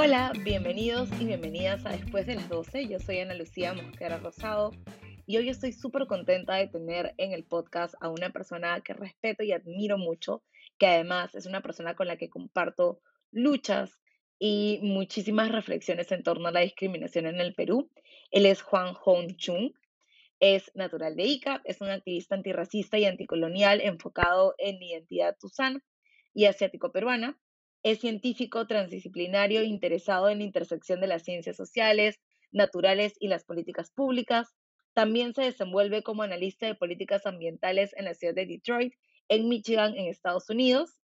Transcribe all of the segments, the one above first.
Hola, bienvenidos y bienvenidas a Después de las 12. Yo soy Ana Lucía Mosquera Rosado y hoy estoy súper contenta de tener en el podcast a una persona que respeto y admiro mucho, que además es una persona con la que comparto luchas y muchísimas reflexiones en torno a la discriminación en el Perú. Él es Juan Hong Chung, es natural de Ica, es un activista antirracista y anticolonial enfocado en identidad tuzán y asiático-peruana. Es científico transdisciplinario interesado en la intersección de las ciencias sociales, naturales y las políticas públicas. También se desenvuelve como analista de políticas ambientales en la ciudad de Detroit, en Michigan, en Estados Unidos.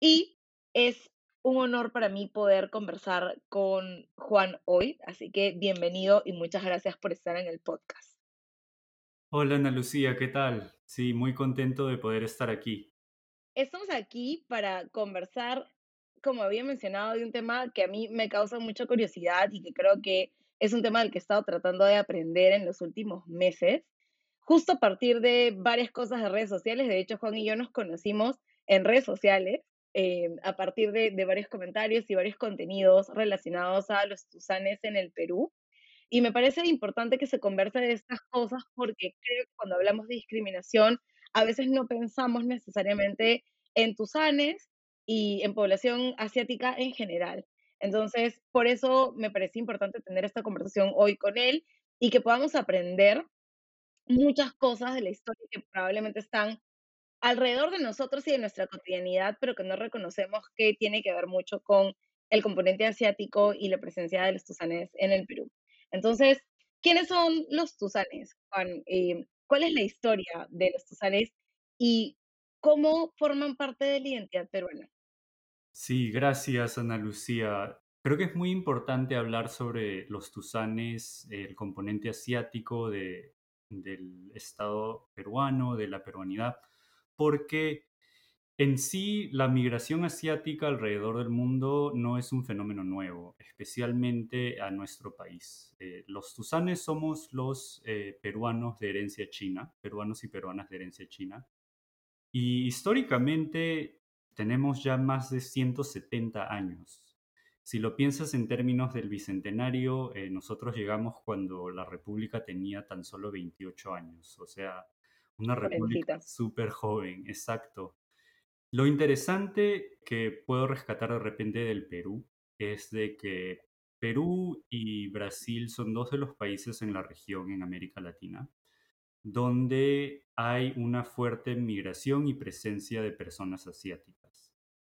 Y es un honor para mí poder conversar con Juan hoy. Así que bienvenido y muchas gracias por estar en el podcast. Hola Ana Lucía, ¿qué tal? Sí, muy contento de poder estar aquí. Estamos aquí para conversar, como había mencionado, de un tema que a mí me causa mucha curiosidad y que creo que es un tema del que he estado tratando de aprender en los últimos meses, justo a partir de varias cosas de redes sociales. De hecho, Juan y yo nos conocimos en redes sociales eh, a partir de, de, varios comentarios y varios contenidos relacionados a los tusanes en el Perú. Y me parece importante que se converse de estas cosas porque creo que cuando hablamos de discriminación, a veces no pensamos necesariamente en tusanes y en población asiática en general. Entonces, por eso me parece importante tener esta conversación hoy con él y que podamos aprender muchas cosas de la historia que probablemente están alrededor de nosotros y de nuestra cotidianidad, pero que no reconocemos que tiene que ver mucho con el componente asiático y la presencia de los tusanes en el Perú. Entonces, ¿quiénes son los tusanes? Eh, ¿Cuál es la historia de los tusanes y cómo forman parte de la identidad peruana? Sí, gracias Ana Lucía. Creo que es muy importante hablar sobre los tusanes, el componente asiático de, del Estado peruano, de la peruanidad, porque en sí, la migración asiática alrededor del mundo no es un fenómeno nuevo, especialmente a nuestro país. Eh, los tusanes somos los eh, peruanos de herencia china, peruanos y peruanas de herencia china. Y históricamente tenemos ya más de 170 años. Si lo piensas en términos del bicentenario, eh, nosotros llegamos cuando la República tenía tan solo 28 años, o sea, una república súper joven, exacto. Lo interesante que puedo rescatar de repente del Perú es de que Perú y Brasil son dos de los países en la región, en América Latina, donde hay una fuerte migración y presencia de personas asiáticas.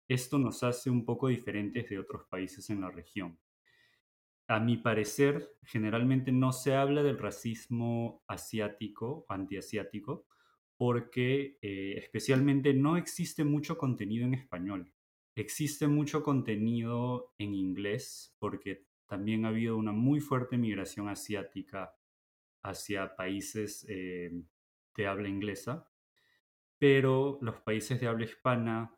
Esto nos hace un poco diferentes de otros países en la región. A mi parecer, generalmente no se habla del racismo asiático, antiasiático, porque eh, especialmente no existe mucho contenido en español. Existe mucho contenido en inglés porque también ha habido una muy fuerte migración asiática hacia países eh, de habla inglesa, pero los países de habla hispana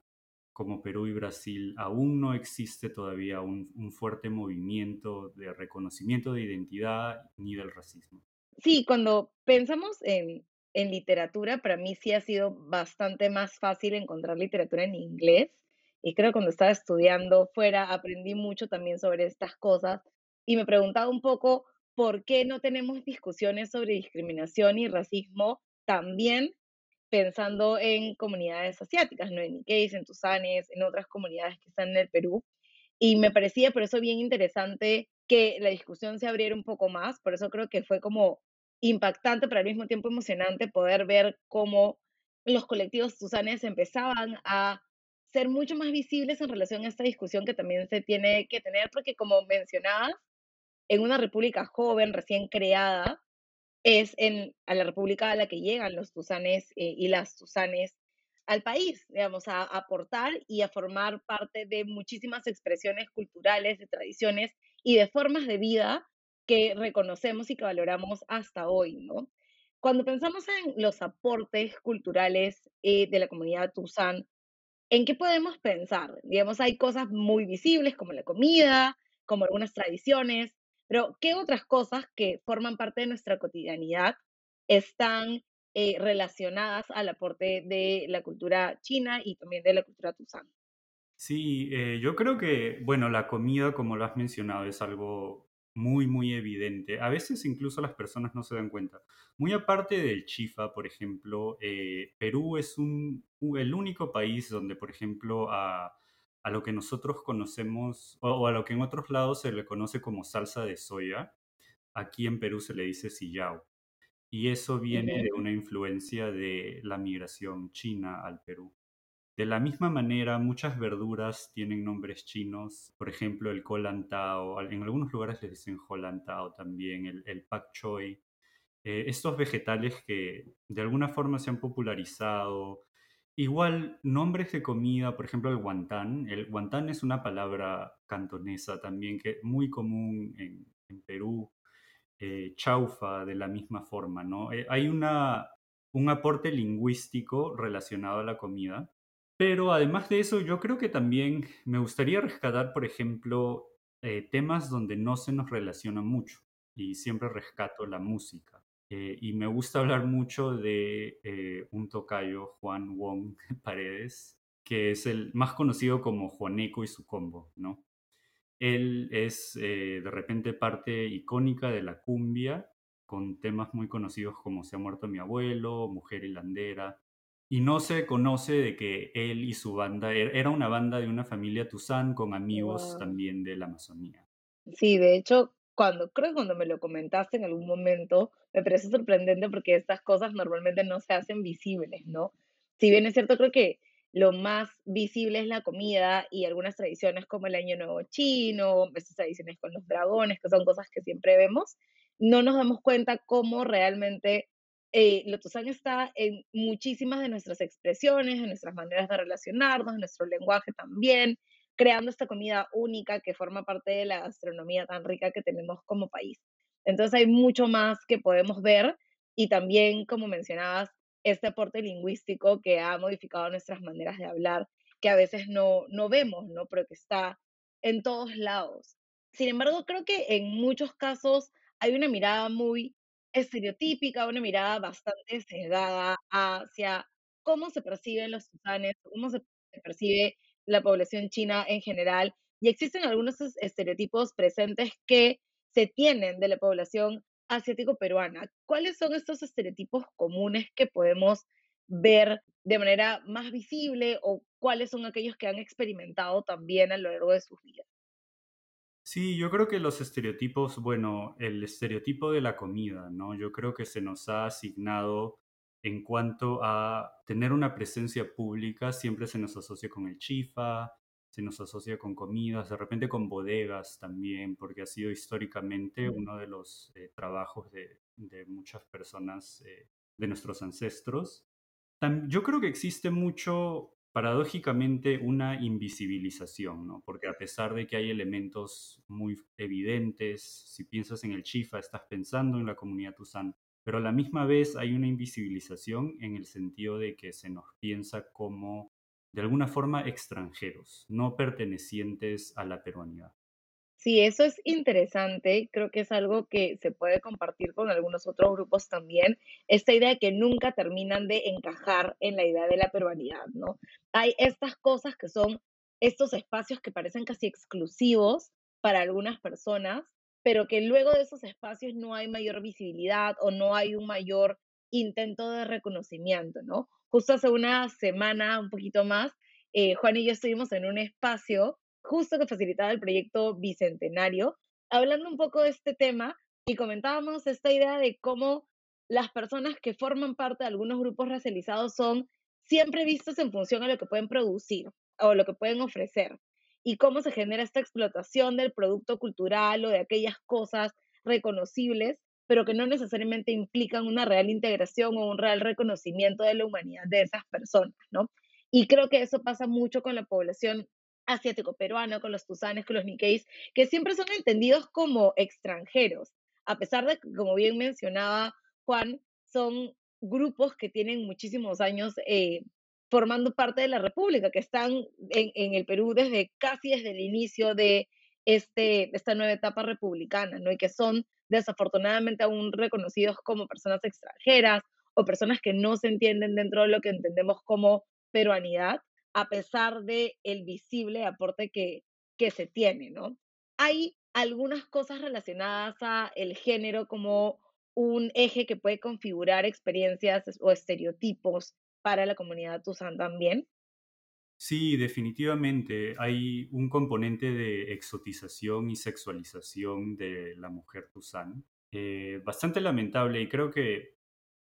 como Perú y Brasil aún no existe todavía un fuerte movimiento de reconocimiento de identidad ni del racismo. Sí, cuando pensamos en en literatura, para mí sí ha sido bastante más fácil encontrar literatura en inglés. Y creo que cuando estaba estudiando fuera aprendí mucho también sobre estas cosas y me preguntaba un poco por qué no tenemos discusiones sobre discriminación y racismo también pensando en comunidades asiáticas, ¿no? En Nikkei, en Tusanes, en otras comunidades que están en el Perú. Y me parecía por eso bien interesante que la discusión se abriera un poco más, por eso creo que fue como impactante, pero al mismo tiempo emocionante poder ver cómo los colectivos tusanes empezaban a ser mucho más visibles en relación a esta discusión que también se tiene que tener, porque como mencionabas, en una república joven, recién creada, es en, a la república a la que llegan los tusanes eh, y las tusanes al país, digamos, a, aportar y a formar parte de muchísimas expresiones culturales, de tradiciones y de formas de vida que reconocemos y que valoramos hasta hoy, ¿no? Cuando pensamos en los aportes culturales eh, de la comunidad Tuzán, ¿en qué podemos pensar? Digamos, hay cosas muy visibles como la comida, como algunas tradiciones, pero ¿qué otras cosas que forman parte de nuestra cotidianidad están eh, relacionadas al aporte de la cultura china y también de la cultura Tuzán? Sí, eh, yo creo que, bueno, la comida, como lo has mencionado, es algo muy, muy evidente. A veces incluso las personas no se dan cuenta. Muy aparte del chifa, por ejemplo, eh, Perú es un, el único país donde, por ejemplo, a, a lo que nosotros conocemos o, a lo que en otros lados se le conoce como salsa de soya, aquí en Perú se le dice sillao. Y eso viene de una influencia de la migración china al Perú. De la misma manera, muchas verduras tienen nombres chinos, por ejemplo, el kolantao, al- en algunos lugares les dicen holantao también, el, el pak choi. Eh, estos vegetales que de alguna forma se han popularizado. Igual, nombres de comida, por ejemplo, el guantán. El guantán es una palabra cantonesa también que es muy común en, en Perú. Eh, chaufa, de la misma forma, ¿no? Eh, hay una, un aporte lingüístico relacionado a la comida pero además de eso, yo creo que también me gustaría rescatar, por ejemplo, eh, temas donde no se nos relaciona mucho y siempre rescato la música. Eh, y me gusta hablar mucho de eh, un tocayo, Juan Wong Paredes, que es el más conocido como Juaneco y su combo, ¿no? Él es eh, de repente parte icónica de la cumbia, con temas muy conocidos como Se ha muerto mi abuelo, Mujer hilandera, y no se conoce de que él y su banda er- era una banda de una familia Tuzán con amigos Guau. también de la Amazonía. Sí, de hecho, cuando creo que cuando me lo comentaste en algún momento, me pareció sorprendente porque estas cosas normalmente no se hacen visibles, ¿no? Si bien es cierto, creo que lo más visible es la comida y algunas tradiciones como el Año Nuevo Chino, estas tradiciones con los dragones, que son cosas que siempre vemos, no nos damos cuenta cómo realmente eh, lo Tuzán está en muchísimas de nuestras expresiones, en nuestras maneras de relacionarnos, en nuestro lenguaje también creando esta comida única que forma parte de la gastronomía tan rica que tenemos como país. Entonces hay mucho más que podemos ver y también, como mencionabas, este aporte lingüístico que ha modificado nuestras maneras de hablar, que a veces no, no vemos, ¿no? Pero que está en todos lados. Sin embargo, creo que en muchos casos hay una mirada muy estereotípica, una mirada bastante sesgada hacia cómo se perciben los tusanes, cómo se percibe la población china en general, y existen algunos es- estereotipos presentes que se tienen de la población asiático-peruana. ¿Cuáles son estos estereotipos comunes que podemos ver de manera más visible o cuáles son aquellos que han experimentado también a lo largo de sus vidas? Sí, yo creo que los estereotipos, bueno, el estereotipo de la comida, ¿no? Yo creo que se nos ha asignado en cuanto a tener una presencia pública, siempre se nos asocia con el chifa, se nos asocia con comidas, de repente con bodegas también, porque ha sido históricamente uno de los eh, trabajos de, de muchas personas, eh, de nuestros ancestros. Yo creo que existe mucho, paradójicamente, una invisibilización, ¿no? Porque a pesar de que hay elementos muy evidentes, si piensas en el Chifa, estás pensando en la comunidad Tuzán, pero a la misma vez hay una invisibilización en el sentido de que se nos piensa como, de alguna forma, extranjeros, no pertenecientes a la peruanidad. Sí, eso es interesante. Creo que es algo que se puede compartir con algunos otros grupos también. Esta idea de que nunca terminan de encajar en la idea de la peruanidad, ¿no? Hay estas cosas que son estos espacios que parecen casi exclusivos para algunas personas, pero que luego de esos espacios no hay mayor visibilidad o no hay un mayor intento de reconocimiento, ¿no? Justo hace una semana, un poquito más, eh, Juan y yo estuvimos en un espacio justo que facilitaba el proyecto Bicentenario, hablando un poco de este tema y comentábamos esta idea de cómo las personas que forman parte de algunos grupos racializados son siempre vistos en función a lo que pueden producir o lo que pueden ofrecer y cómo se genera esta explotación del producto cultural o de aquellas cosas reconocibles, pero que no necesariamente implican una real integración o un real reconocimiento de la humanidad de esas personas, ¿no? Y creo que eso pasa mucho con la población asiático-peruano, con los tusanes, con los niqueis, que siempre son entendidos como extranjeros, a pesar de que, como bien mencionaba Juan, son grupos que tienen muchísimos años eh, formando parte de la República, que están en, el Perú desde casi desde el inicio de este, esta nueva etapa republicana, ¿no? Y que son desafortunadamente aún reconocidos como personas extranjeras o personas que no se entienden dentro de lo que entendemos como peruanidad, a pesar de el visible aporte que, que se tiene, ¿no? Hay algunas cosas relacionadas a el género como un eje que puede configurar experiencias o estereotipos para la comunidad Tusan también. Sí, definitivamente hay un componente de exotización y sexualización de la mujer Tusan. Eh, bastante lamentable y creo que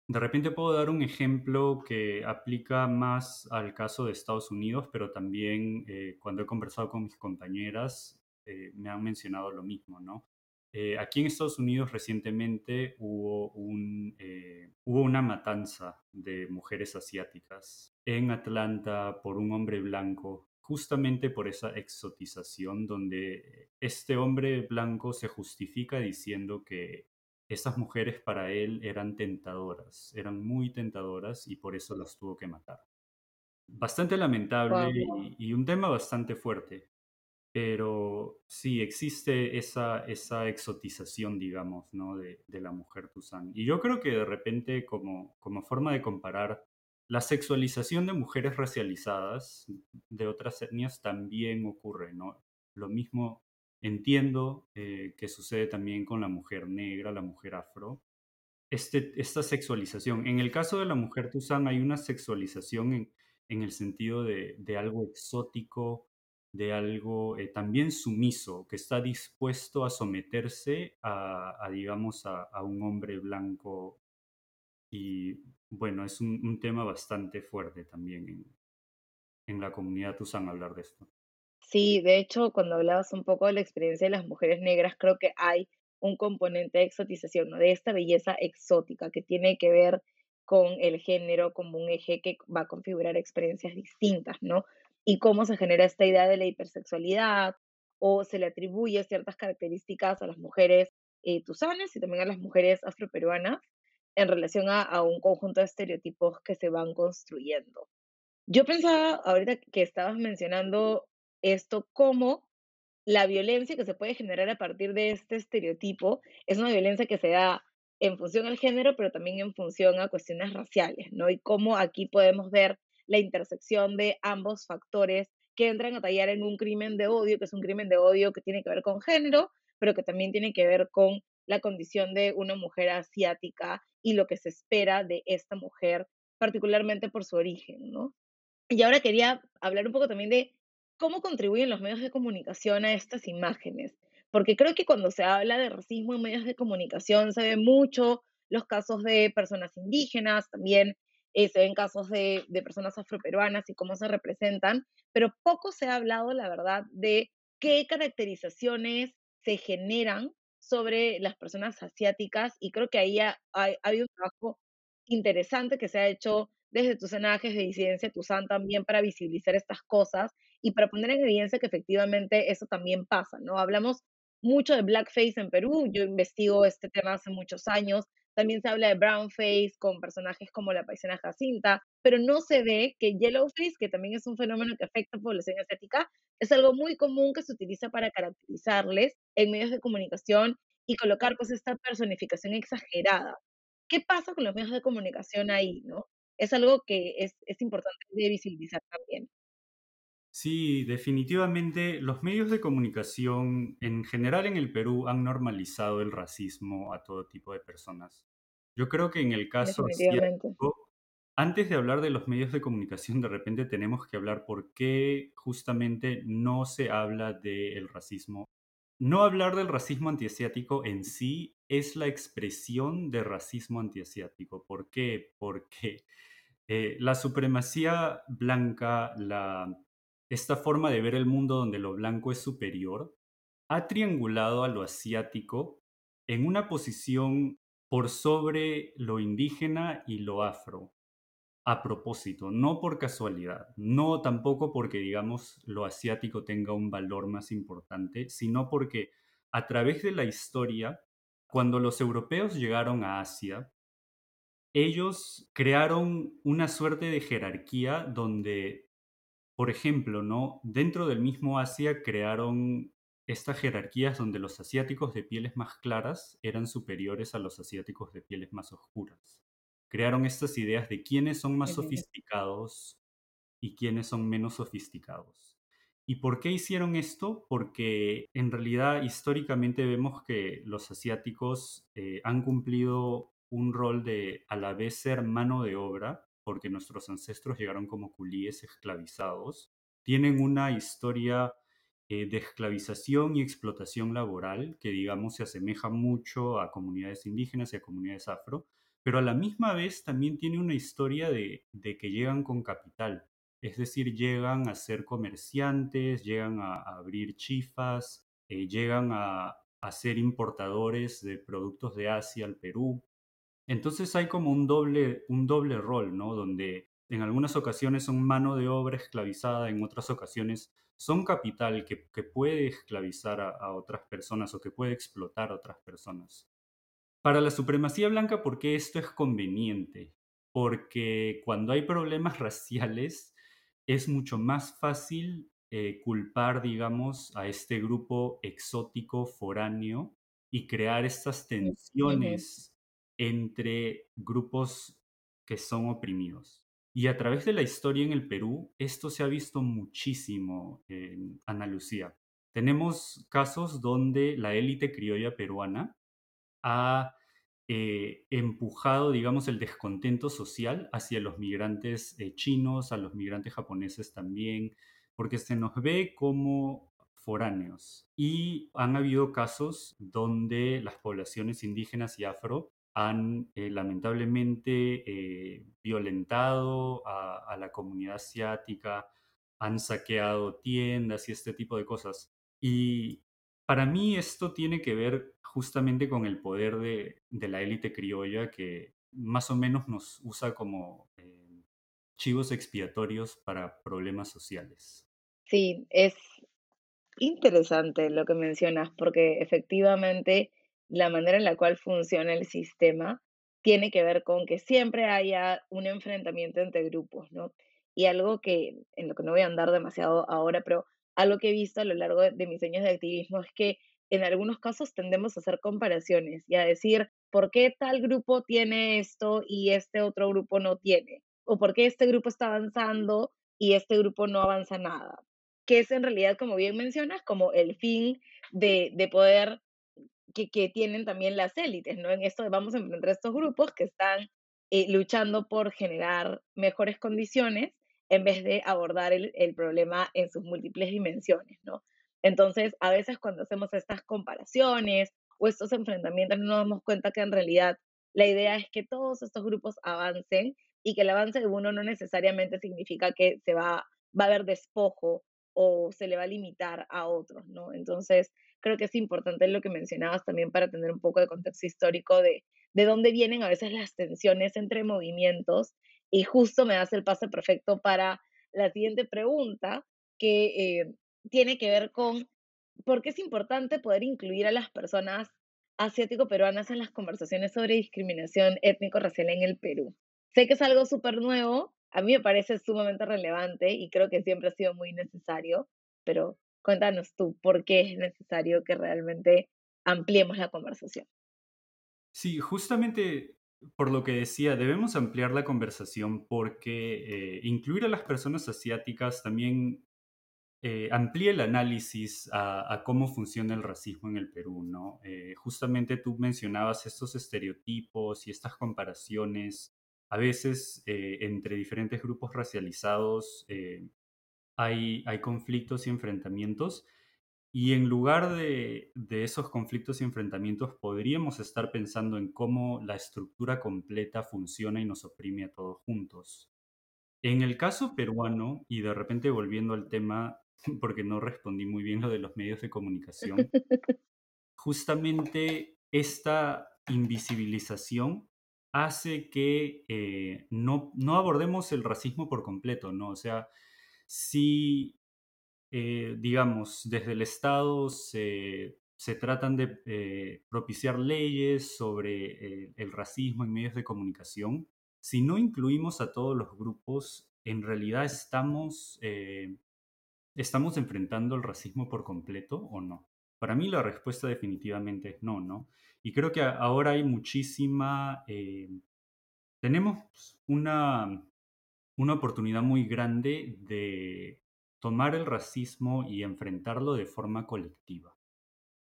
de repente puedo dar un ejemplo que aplica más al caso de Estados Unidos, pero también eh, cuando he conversado con mis compañeras eh, me han mencionado lo mismo, ¿no? Eh, aquí en Estados Unidos recientemente hubo, un, eh, hubo una matanza de mujeres asiáticas en Atlanta por un hombre blanco, justamente por esa exotización donde este hombre blanco se justifica diciendo que esas mujeres para él eran tentadoras, eran muy tentadoras y por eso las tuvo que matar. Bastante lamentable y un tema bastante fuerte. Pero sí, existe esa, esa exotización, digamos, ¿no? de, de la mujer Tuzán. Y yo creo que de repente, como, como forma de comparar, la sexualización de mujeres racializadas de otras etnias también ocurre, ¿no? Lo mismo entiendo eh, que sucede también con la mujer negra, la mujer afro. Este, esta sexualización. En el caso de la mujer Tuzán hay una sexualización en, en el sentido de, de algo exótico, de algo eh, también sumiso, que está dispuesto a someterse a, digamos, a, un hombre blanco. Y bueno, es un, tema bastante fuerte también en, en la comunidad usan hablar de esto. Sí, de hecho, cuando hablabas un poco de la experiencia de las mujeres negras, creo que hay un componente de exotización, ¿no? de esta belleza exótica que tiene que ver con el género como un eje que va a configurar experiencias distintas, ¿no? Y cómo se genera esta idea de la hipersexualidad o se le atribuye ciertas características a las mujeres eh, tusanes y también a las mujeres afroperuanas en relación a, a, un conjunto de estereotipos que se van construyendo. Yo pensaba ahorita que estabas mencionando esto como la violencia que se puede generar a partir de este estereotipo es una violencia que se da en función al género, pero también en función a cuestiones raciales, ¿no? Y cómo aquí podemos ver la intersección de ambos factores que entran a tallar en un crimen de odio, que es un crimen de odio que tiene que ver con género, pero que también tiene que ver con la condición de una mujer asiática y lo que se espera de esta mujer, particularmente por su origen, ¿no? Y ahora quería hablar un poco también de cómo contribuyen los medios de comunicación a estas imágenes, porque creo que cuando se habla de racismo en medios de comunicación se ve mucho los casos de personas indígenas, también eh, se ven casos de, de personas afroperuanas y cómo se representan, pero poco se ha hablado, la verdad, de qué caracterizaciones se generan sobre las personas asiáticas y creo que ahí ha, habido un trabajo interesante que se ha hecho desde tus enajes de disidencia Tusan también para visibilizar estas cosas y para poner en evidencia que efectivamente eso también pasa, ¿no? Hablamos mucho de blackface en Perú, yo investigo este tema hace muchos años, también se habla de brownface con personajes como la paisana Jacinta, pero no se ve que yellowface, que también es un fenómeno que afecta a la población asiática, es algo muy común que se utiliza para caracterizarles en medios de comunicación y colocar pues esta personificación exagerada. ¿Qué pasa con los medios de comunicación ahí, no? Es algo que es, es importante de visibilizar también. Sí, definitivamente los medios de comunicación en general en el Perú han normalizado el racismo a todo tipo de personas. Yo creo que en el caso asiático, antes de hablar de los medios de comunicación, de repente tenemos que hablar por qué justamente no se habla del racismo. No hablar del racismo antiasiático en sí es la expresión de racismo antiasiático. ¿Por qué? Porque eh, la supremacía blanca, la esta forma de ver el mundo donde lo blanco es superior ha triangulado a lo asiático en una posición por sobre lo indígena y lo afro. A propósito, no por casualidad, no tampoco porque, digamos, lo asiático tenga un valor más importante, sino porque a través de la historia, cuando los europeos llegaron a Asia, ellos crearon una suerte de jerarquía donde por ejemplo, ¿no? Dentro del mismo Asia crearon estas jerarquías donde los asiáticos de pieles más claras eran superiores a los asiáticos de pieles más oscuras. Crearon estas ideas de quiénes son más sofisticados y quiénes son menos sofisticados. ¿Y por qué hicieron esto? Porque en realidad históricamente vemos que los asiáticos eh, han cumplido un rol de a la vez ser mano de obra, porque nuestros ancestros llegaron como culíes esclavizados, tienen una historia eh, de esclavización y explotación laboral que digamos se asemeja mucho a comunidades indígenas y a comunidades afro, pero a la misma vez también tiene una historia de, que llegan con capital, es decir, llegan a ser comerciantes, llegan a, abrir chifas, eh, llegan a, ser importadores de productos de Asia al Perú. Entonces hay como un doble, un doble rol, ¿no? Donde en algunas ocasiones son mano de obra esclavizada, en otras ocasiones son capital que, que puede esclavizar a, a, otras personas o que puede explotar a otras personas. Para la supremacía blanca, ¿por qué esto es conveniente? Porque cuando hay problemas raciales, es mucho más fácil eh, culpar, digamos, a este grupo exótico foráneo y crear estas tensiones entre grupos que son oprimidos. Y a través de la historia en el Perú, esto se ha visto muchísimo en Ana Lucía. Tenemos casos donde la élite criolla peruana ha eh, empujado, digamos, el descontento social hacia los migrantes eh, chinos, a los migrantes japoneses también, porque se nos ve como foráneos. Y han habido casos donde las poblaciones indígenas y afro han eh, lamentablemente violentado a, a la comunidad asiática, han saqueado tiendas y este tipo de cosas. Y para mí esto tiene que ver justamente con el poder de, de la élite criolla que más o menos nos usa como eh, chivos expiatorios para problemas sociales. Sí, es interesante lo que mencionas, porque efectivamente la manera en la cual funciona el sistema tiene que ver con que siempre haya un enfrentamiento entre grupos, ¿no? Y algo que, en lo que no voy a andar demasiado ahora, pero algo que he visto a lo largo de, mis años de activismo es que en algunos casos tendemos a hacer comparaciones y a decir, ¿por qué tal grupo tiene esto y este otro grupo no tiene? ¿O por qué este grupo está avanzando y este grupo no avanza nada? Que es en realidad, como bien mencionas, como el fin de, de poder que, tienen también las élites, ¿no? En esto vamos a enfrentar estos grupos que están eh, luchando por generar mejores condiciones en vez de abordar el, problema en sus múltiples dimensiones, ¿no? Entonces, a veces cuando hacemos estas comparaciones o estos enfrentamientos, no nos damos cuenta que en realidad la idea es que todos estos grupos avancen y que el avance de uno no necesariamente significa que se va, va a haber despojo o se le va a limitar a otros, ¿no? Entonces, creo que es importante lo que mencionabas también para tener un poco de contexto histórico de, de dónde vienen a veces las tensiones entre movimientos y justo me das el pase perfecto para la siguiente pregunta, que eh, tiene que ver con por qué es importante poder incluir a las personas asiático-peruanas en las conversaciones sobre discriminación étnico-racial en el Perú. Sé que es algo súper nuevo, a mí me parece sumamente relevante y creo que siempre ha sido muy necesario, pero cuéntanos tú por qué es necesario que realmente ampliemos la conversación. Sí, justamente por lo que decía, debemos ampliar la conversación porque eh, incluir a las personas asiáticas también eh, amplía el análisis a, a, cómo funciona el racismo en el Perú, ¿no? Eh, justamente tú mencionabas estos estereotipos y estas comparaciones. A veces eh, entre diferentes grupos racializados eh, hay, hay conflictos y enfrentamientos y en lugar de, de, esos conflictos y enfrentamientos, podríamos estar pensando en cómo la estructura completa funciona y nos oprime a todos juntos. En el caso peruano, y de repente volviendo al tema, porque no respondí muy bien lo de los medios de comunicación, justamente esta invisibilización hace que eh, no, no abordemos el racismo por completo, ¿no? O sea, si eh, digamos, desde el Estado se, se tratan de eh, propiciar leyes sobre eh, el racismo en medios de comunicación. Si no incluimos a todos los grupos, en realidad estamos, eh, estamos enfrentando el racismo por completo o no. Para mí la respuesta definitivamente es no, ¿no? Y creo que ahora hay muchísima... tenemos una una oportunidad muy grande de tomar el racismo y enfrentarlo de forma colectiva.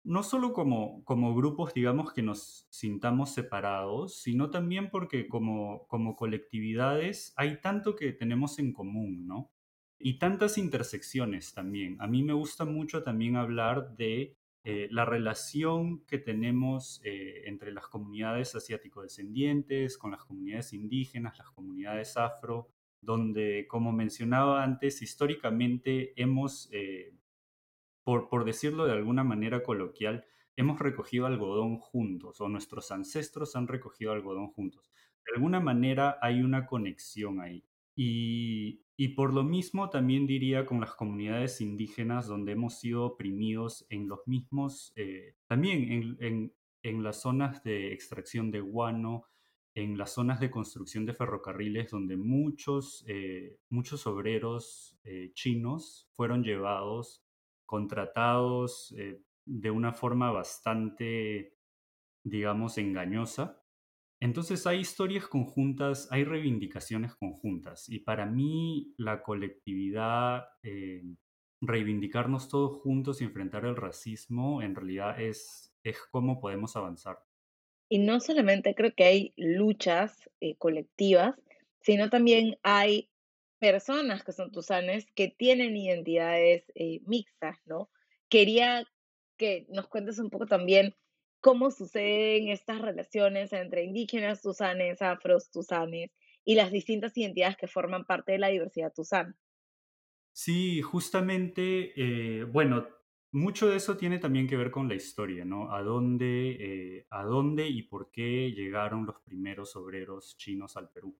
No solo como, como grupos, digamos, que nos sintamos separados, sino también porque como, como colectividades hay tanto que tenemos en común, ¿no? Y tantas intersecciones también. A mí me gusta mucho también hablar de eh, la relación que tenemos eh, entre las comunidades asiático-descendientes, con las comunidades indígenas, las comunidades afro, donde, como mencionaba antes, históricamente hemos, eh, por, por decirlo de alguna manera coloquial, hemos recogido algodón juntos, o nuestros ancestros han recogido algodón juntos. De alguna manera hay una conexión ahí. Y, y por lo mismo también diría con las comunidades indígenas donde hemos sido oprimidos en los mismos, eh, también en, en, en, las zonas de extracción de guano, en las zonas de construcción de ferrocarriles donde muchos, eh, muchos obreros eh, chinos fueron llevados, contratados eh, de una forma bastante, digamos, engañosa entonces hay historias conjuntas, hay reivindicaciones conjuntas y para mí la colectividad, reivindicarnos todos juntos y enfrentar el racismo en realidad es, es cómo podemos avanzar. Y no solamente creo que hay luchas eh, colectivas, sino también hay personas que son tusanes que tienen identidades eh, mixtas, ¿no? Quería que nos cuentes un poco también cómo suceden estas relaciones entre indígenas tusanes, afros tusanes y las distintas identidades que forman parte de la diversidad tusana. Sí, justamente, eh, bueno, mucho de eso tiene también que ver con la historia, ¿no? A dónde, eh, a dónde y por qué llegaron los primeros obreros chinos al Perú.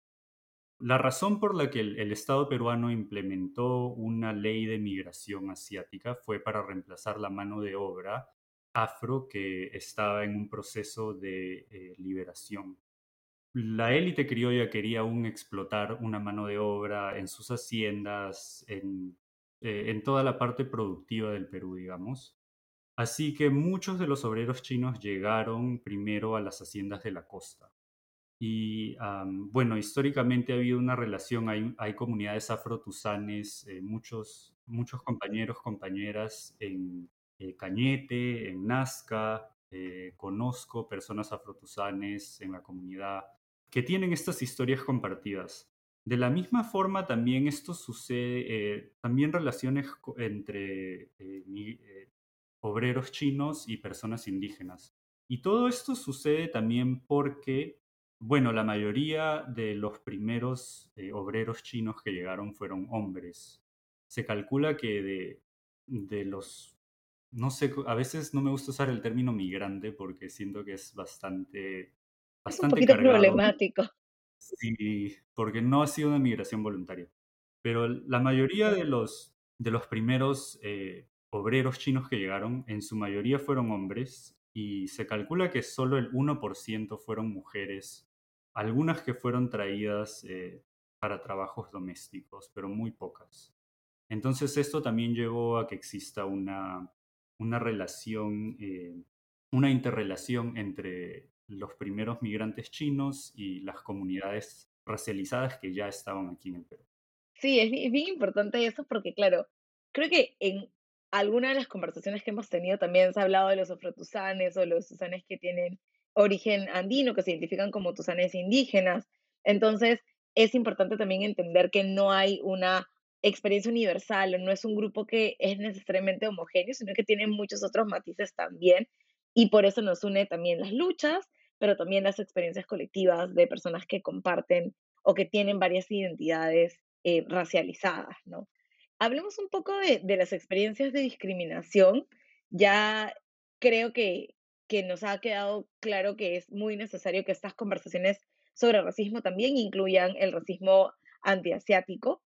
La razón por la que el, Estado peruano implementó una ley de migración asiática fue para reemplazar la mano de obra afro que estaba en un proceso de eh, liberación. La élite criolla quería aún explotar una mano de obra en sus haciendas, en, eh, en toda la parte productiva del Perú, digamos. Así que muchos de los obreros chinos llegaron primero a las haciendas de la costa. Y um, bueno, históricamente ha habido una relación, hay, hay comunidades afrotusanes, eh, muchos, muchos compañeros, compañeras en eh, Cañete, en Nazca, eh, conozco personas afrotusanes en la comunidad que tienen estas historias compartidas. De la misma forma, también esto sucede, eh, también relaciones entre obreros chinos y personas indígenas. Y todo esto sucede también porque, bueno, la mayoría de los primeros obreros chinos que llegaron fueron hombres. Se calcula que de, de los no sé, a veces no me gusta usar el término migrante porque siento que es bastante, Es un bastante poquito cargado. problemático. Sí, porque no ha sido una migración voluntaria. Pero la mayoría de los, de los primeros eh, obreros chinos que llegaron, en su mayoría fueron hombres y se calcula que solo el 1% fueron mujeres, algunas que fueron traídas eh, para trabajos domésticos, pero muy pocas. Entonces esto también llevó a que exista una, una relación, eh, una interrelación entre los primeros migrantes chinos y las comunidades racializadas que ya estaban aquí en el Perú. Sí, es, bi- es bien importante eso porque, claro, creo que en alguna de las conversaciones que hemos tenido también se ha hablado de los afrotusanes o los tusanes que tienen origen andino, que se identifican como tusanes indígenas. Entonces, es importante también entender que no hay una experiencia universal, no es un grupo que es necesariamente homogéneo, sino que tiene muchos otros matices también. Y por eso nos une también las luchas, pero también las experiencias colectivas de personas que comparten o que tienen varias identidades eh, racializadas, ¿no? Hablemos un poco de, de las experiencias de discriminación. Ya creo que, que nos ha quedado claro que es muy necesario que estas conversaciones sobre racismo también incluyan el racismo antiasiático.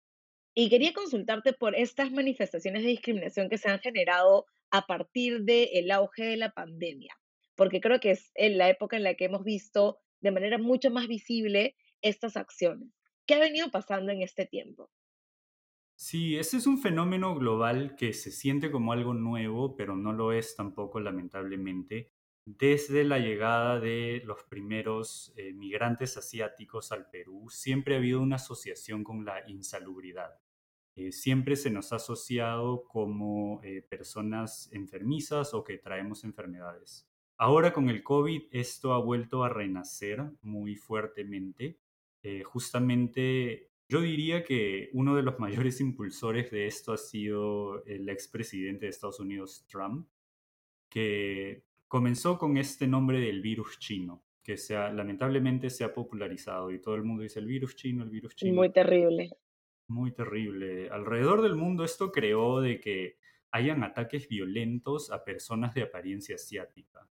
Y quería consultarte por estas manifestaciones de discriminación que se han generado a partir del auge de la pandemia, porque creo que es en la época en la que hemos visto de manera mucho más visible estas acciones. ¿Qué ha venido pasando en este tiempo? Sí, ese es un fenómeno global que se siente como algo nuevo, pero no lo es tampoco, lamentablemente. desde la llegada de los primeros eh, migrantes asiáticos al Perú, siempre ha habido una asociación con la insalubridad. Eh, siempre se nos ha asociado como eh, personas enfermizas o que traemos enfermedades. Ahora con el COVID esto ha vuelto a renacer muy fuertemente. justamente yo diría que uno de los mayores impulsores de esto ha sido el expresidente de Estados Unidos, Trump, que comenzó con este nombre del virus chino, que lamentablemente se ha popularizado y todo el mundo dice el virus chino, el virus chino. Muy terrible. Muy terrible. Alrededor del mundo esto creó de que hayan ataques violentos a personas de apariencia asiática.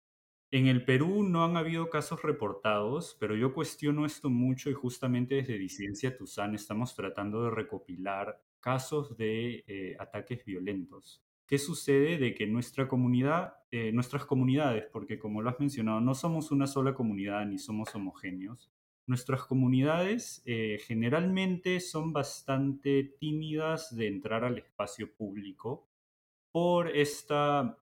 En el Perú no han habido casos reportados, pero yo cuestiono esto mucho y justamente desde Disidencia Tuzán estamos tratando de recopilar casos de eh, ataques violentos. ¿Qué sucede de que nuestra comunidad, eh, nuestras comunidades, porque como lo has mencionado, no somos una sola comunidad ni somos homogéneos, nuestras comunidades eh, generalmente son bastante tímidas de entrar al espacio público por esta,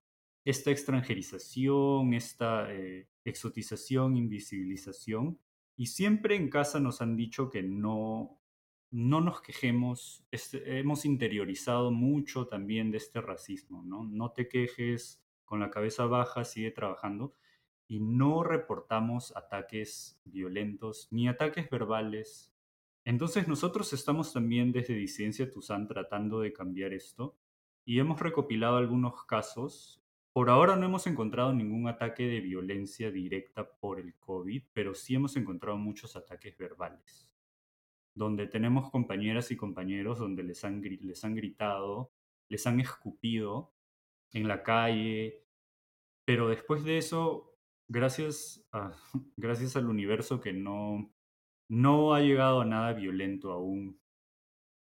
esta extranjerización, esta eh, exotización, invisibilización. Y siempre en casa nos han dicho que no, no nos quejemos, este, hemos interiorizado mucho también de este racismo, ¿no? No te quejes, con la cabeza baja, sigue trabajando y no reportamos ataques violentos ni ataques verbales. Entonces nosotros estamos también desde Disidencia Tuzán tratando de cambiar esto y hemos recopilado algunos casos. Por ahora no hemos encontrado ningún ataque de violencia directa por el COVID, pero sí hemos encontrado muchos ataques verbales donde tenemos compañeras y compañeros donde les han, les han gritado, les han escupido en la calle, pero después de eso, gracias, gracias al universo que no, no ha llegado a nada violento aún,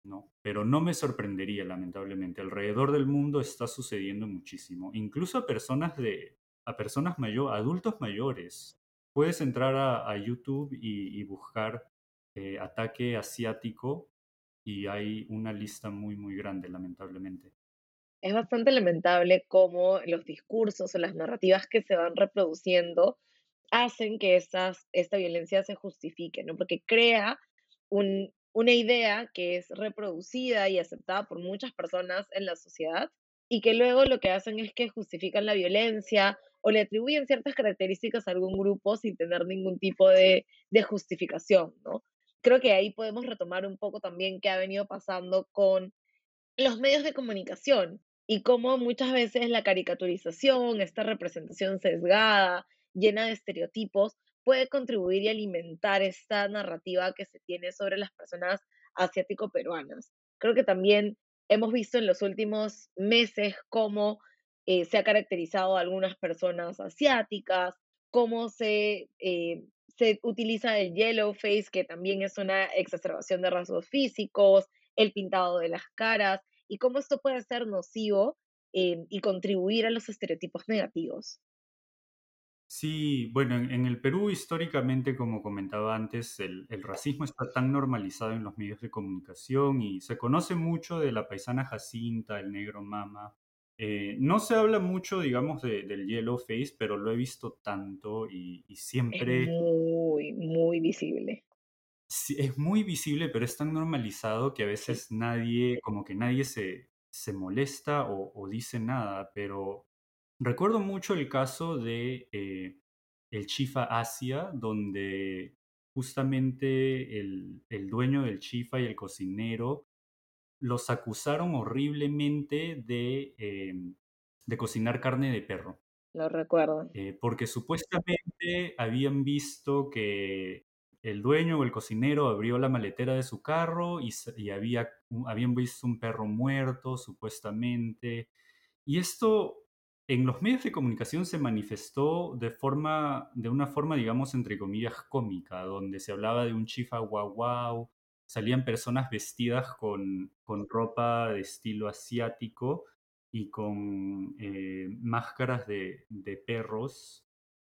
¿no? Pero no me sorprendería, lamentablemente. Alrededor del mundo está sucediendo muchísimo, incluso a personas de, a personas mayores, adultos mayores. Puedes entrar a, YouTube y buscar eh, ataque asiático y hay una lista muy, muy grande, lamentablemente. Es bastante lamentable cómo los discursos o las narrativas que se van reproduciendo hacen que estas, esta violencia se justifique, ¿no? Porque crea un, una idea que es reproducida y aceptada por muchas personas en la sociedad y que luego lo que hacen es que justifican la violencia o le atribuyen ciertas características a algún grupo sin tener ningún tipo de, justificación, ¿no? creo que ahí podemos retomar un poco también qué ha venido pasando con los medios de comunicación y cómo muchas veces la caricaturización, esta representación sesgada, llena de estereotipos, puede contribuir y alimentar esta narrativa que se tiene sobre las personas asiático-peruanas. Creo que también hemos visto en los últimos meses cómo eh, se ha caracterizado a algunas personas asiáticas, cómo se eh, se utiliza el yellow face, que también es una exacerbación de rasgos físicos, el pintado de las caras, y cómo esto puede ser nocivo eh, y contribuir a los estereotipos negativos. Sí, bueno, en, el Perú históricamente, como comentaba antes, el, racismo está tan normalizado en los medios de comunicación y se conoce mucho de la paisana Jacinta, el negro mama, eh, no se habla mucho, digamos, del yellow face, pero lo he visto tanto y, siempre... Es muy, muy visible. Sí, es muy visible, pero es tan normalizado que a veces nadie, como que nadie se, se molesta o, dice nada, pero recuerdo mucho el caso de eh, el Chifa Asia, donde justamente el, el dueño del Chifa y el cocinero los acusaron horriblemente de, em, de cocinar carne de perro. Lo recuerdo. Eh, porque supuestamente habían visto que el dueño o el cocinero abrió la maletera de su carro y, y había, habían visto un perro muerto, supuestamente. Y esto en los medios de comunicación se manifestó de, forma, de una forma, digamos, entre comillas, cómica, donde se hablaba de un chifa guau guau, salían personas vestidas con, ropa de estilo asiático y con eh, máscaras de, perros.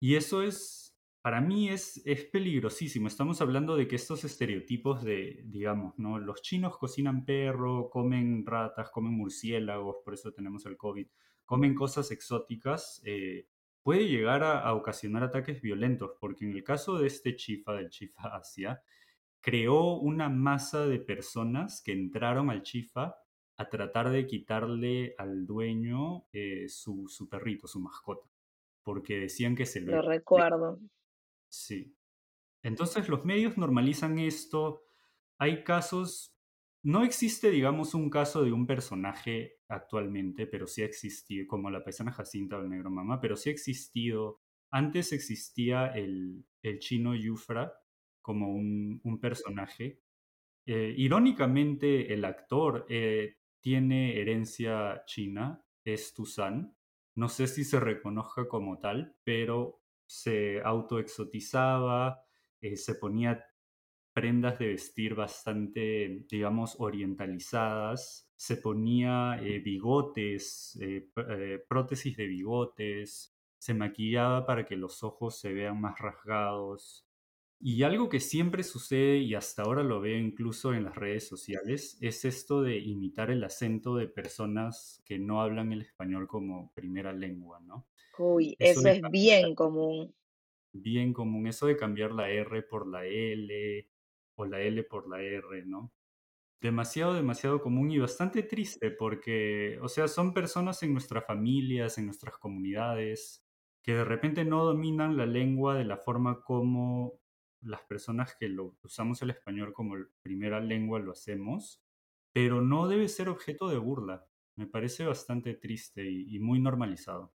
Y eso es, para mí es, es peligrosísimo. Estamos hablando de que estos estereotipos de, digamos, ¿no? Los chinos cocinan perro, comen ratas, comen murciélagos, por eso tenemos el COVID, comen cosas exóticas. Eh, puede llegar a, a ocasionar ataques violentos, porque en el caso de este chifa, del chifa Asia, creó una masa de personas que entraron al chifa a tratar de quitarle al dueño eh, su, su perrito, su mascota, porque decían que se lo... Lo recuerdo. Sí. Entonces los medios normalizan esto. Hay casos, no existe, digamos, un caso de un personaje actualmente, pero sí ha existido, como la paisana Jacinta o el negro mamá, pero sí ha existido. Antes existía el, el chino Yufra como un, un personaje. Eh, irónicamente, el actor eh, tiene herencia china, es Tuzan. No sé si se reconozca como tal, pero se autoexotizaba, eh, se ponía prendas de vestir bastante, digamos, orientalizadas, se ponía eh, bigotes, eh, eh, prótesis de bigotes, se maquillaba para que los ojos se vean más rasgados. Y algo que siempre sucede, y hasta ahora lo veo incluso en las redes sociales, es esto de imitar el acento de personas que no hablan el español como primera lengua, ¿no? Uy, Eso es bien común. bien común, eso de cambiar la R por la L o la L por la R, ¿no? Demasiado, demasiado común y bastante triste porque, o sea, son personas en nuestras familias, en nuestras comunidades, que de repente no dominan la lengua de la forma como las personas que lo usamos el español como primera lengua lo hacemos, pero no debe ser objeto de burla. Me parece bastante triste y, y muy normalizado.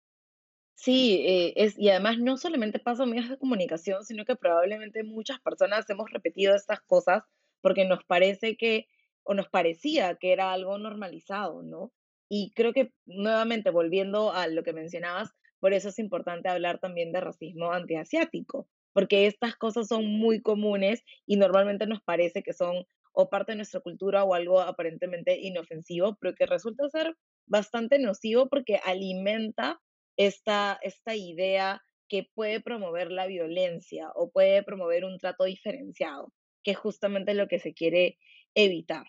Sí, eh, es, y además no solamente pasa en medios de comunicación, sino que probablemente muchas personas hemos repetido estas cosas porque nos parece que, o nos parecía que era algo normalizado, ¿no? Y creo que nuevamente, volviendo a lo que mencionabas, por eso es importante hablar también de racismo antiasiático, porque estas cosas son muy comunes y normalmente nos parece que son o parte de nuestra cultura o algo aparentemente inofensivo, pero que resulta ser bastante nocivo porque alimenta esta, esta idea que puede promover la violencia o puede promover un trato diferenciado, que es justamente lo que se quiere evitar.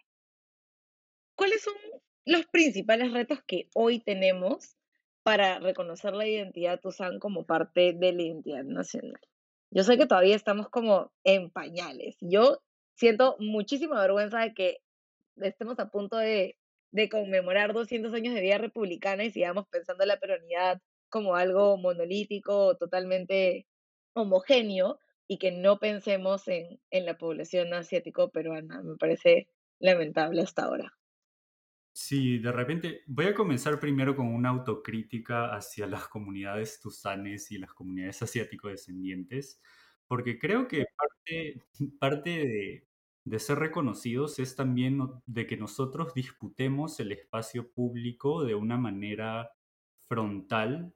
¿Cuáles son los principales retos que hoy tenemos para reconocer la identidad Tuzán como parte de la identidad nacional? Yo sé que todavía estamos como en pañales. Yo siento muchísima vergüenza de que estemos a punto de, de conmemorar 200 años de vida republicana y sigamos pensando en la peronidad como algo monolítico, totalmente homogéneo, y que no pensemos en, en la población asiático-peruana. Me parece lamentable hasta ahora. Sí, de repente voy a comenzar primero con una autocrítica hacia las comunidades tusanes y las comunidades asiático-descendientes, porque creo que parte, parte de, de ser reconocidos es también de que nosotros disputemos el espacio público de una manera frontal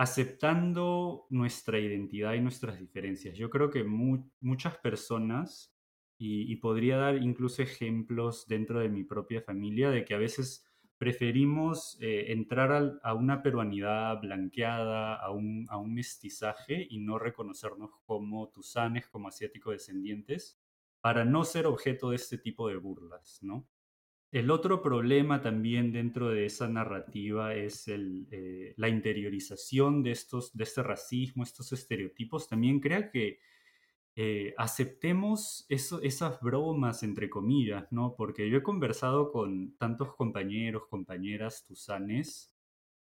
aceptando nuestra identidad y nuestras diferencias. Yo creo que mu- muchas personas, y, podría dar incluso ejemplos dentro de mi propia familia, de que a veces preferimos eh, entrar a una peruanidad blanqueada, a un, a un mestizaje y no reconocernos como tusanes, como asiático descendientes, para no ser objeto de este tipo de burlas, ¿no? El otro problema también dentro de esa narrativa es eh, la interiorización de, estos, de este racismo, estos estereotipos. También crea que eh, aceptemos esas bromas, entre comillas, ¿no? Porque yo he conversado con tantos compañeros, compañeras tusanes,